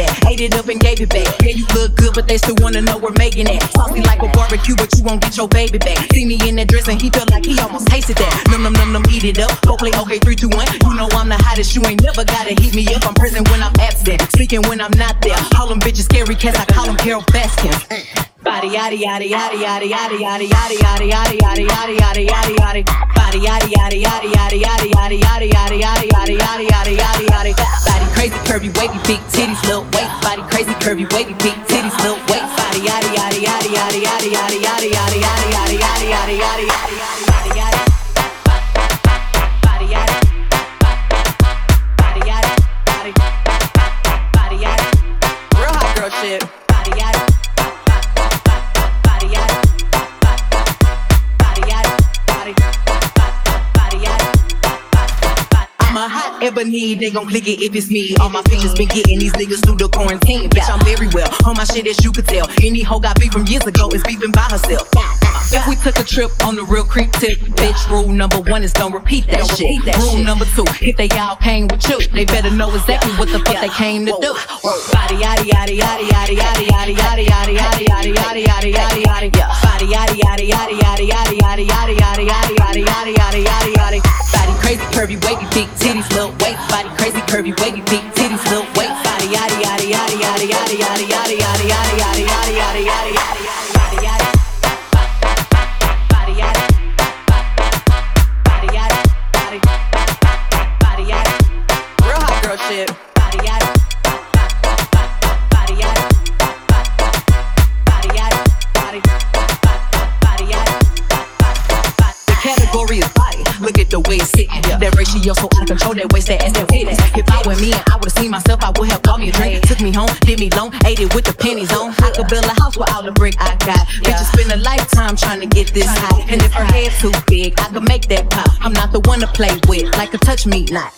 ate it up and gave it back. Yeah, you look good, but they still wanna know where Megan at. Saucy like a barbecue, but you won't get your baby back. See me in that dress and he felt like he almost tasted that. Num num num num, eat it up. Go play okay, three, two, one. You know I'm the hottest, you ain't never gotta heat me up. I'm present when I'm absent, speaking when I'm not there. Call them bitches scary cats, I call them Carole Baskins. Body yaddy yaddy yaddy yaddy yaddy yaddy yaddy yaddy yaddy yaddy yaddy yaddy yaddy yaddy body yaddy yaddy yaddy yaddy yaddy yaddy yaddy yaddy yaddy yaddy yaddy yaddy yaddy yaddy body crazy curvy wavy big titties little waist body crazy curvy wavy big titties little waist body yaddy yaddy yaddy yaddy yaddy yaddy yaddy yaddy ebony, they gon' click it if it's me. All my features been getting these niggas through the quarantine. Bitch, I'm very well on my shit as you could tell. Any hoe got beef from years ago is beefing by herself. If we took a trip on the real creep tip, bitch, rule number one is don't repeat that shit. rule number two, if they all came with you, they better know exactly what the fuck they came to do. Body yaddy yaddy yaddy yaddy yaddy yaddy yaddy yaddy yaddy yaddy yaddy yaddy yaddy yaddy Body yaddy yaddy yaddy yaddy yaddy yaddy yaddy yaddy yaddy yaddy yaddy yaddy yaddy yaddy Body crazy curvy wavy big titties little waist. Body crazy curvy wavy big titties little waist. Body yaddy yaddy yaddy yaddy yaddy yaddy yaddy yaddy yaddy yaddy yaddy yaddy yaddy yaddy Body yaddy the way it's sitting. That ratio so out of control. That waist, that ass, that fit. If I were me and I would've seen myself, I would have bought me a drink. Took me home, did me long, ate it with the pennies on. I could build a house with all the brick I got. Bitches spend a lifetime trying to get this high. And if her head's too big, I could make that pop. I'm not the one to play with, like a touch me not.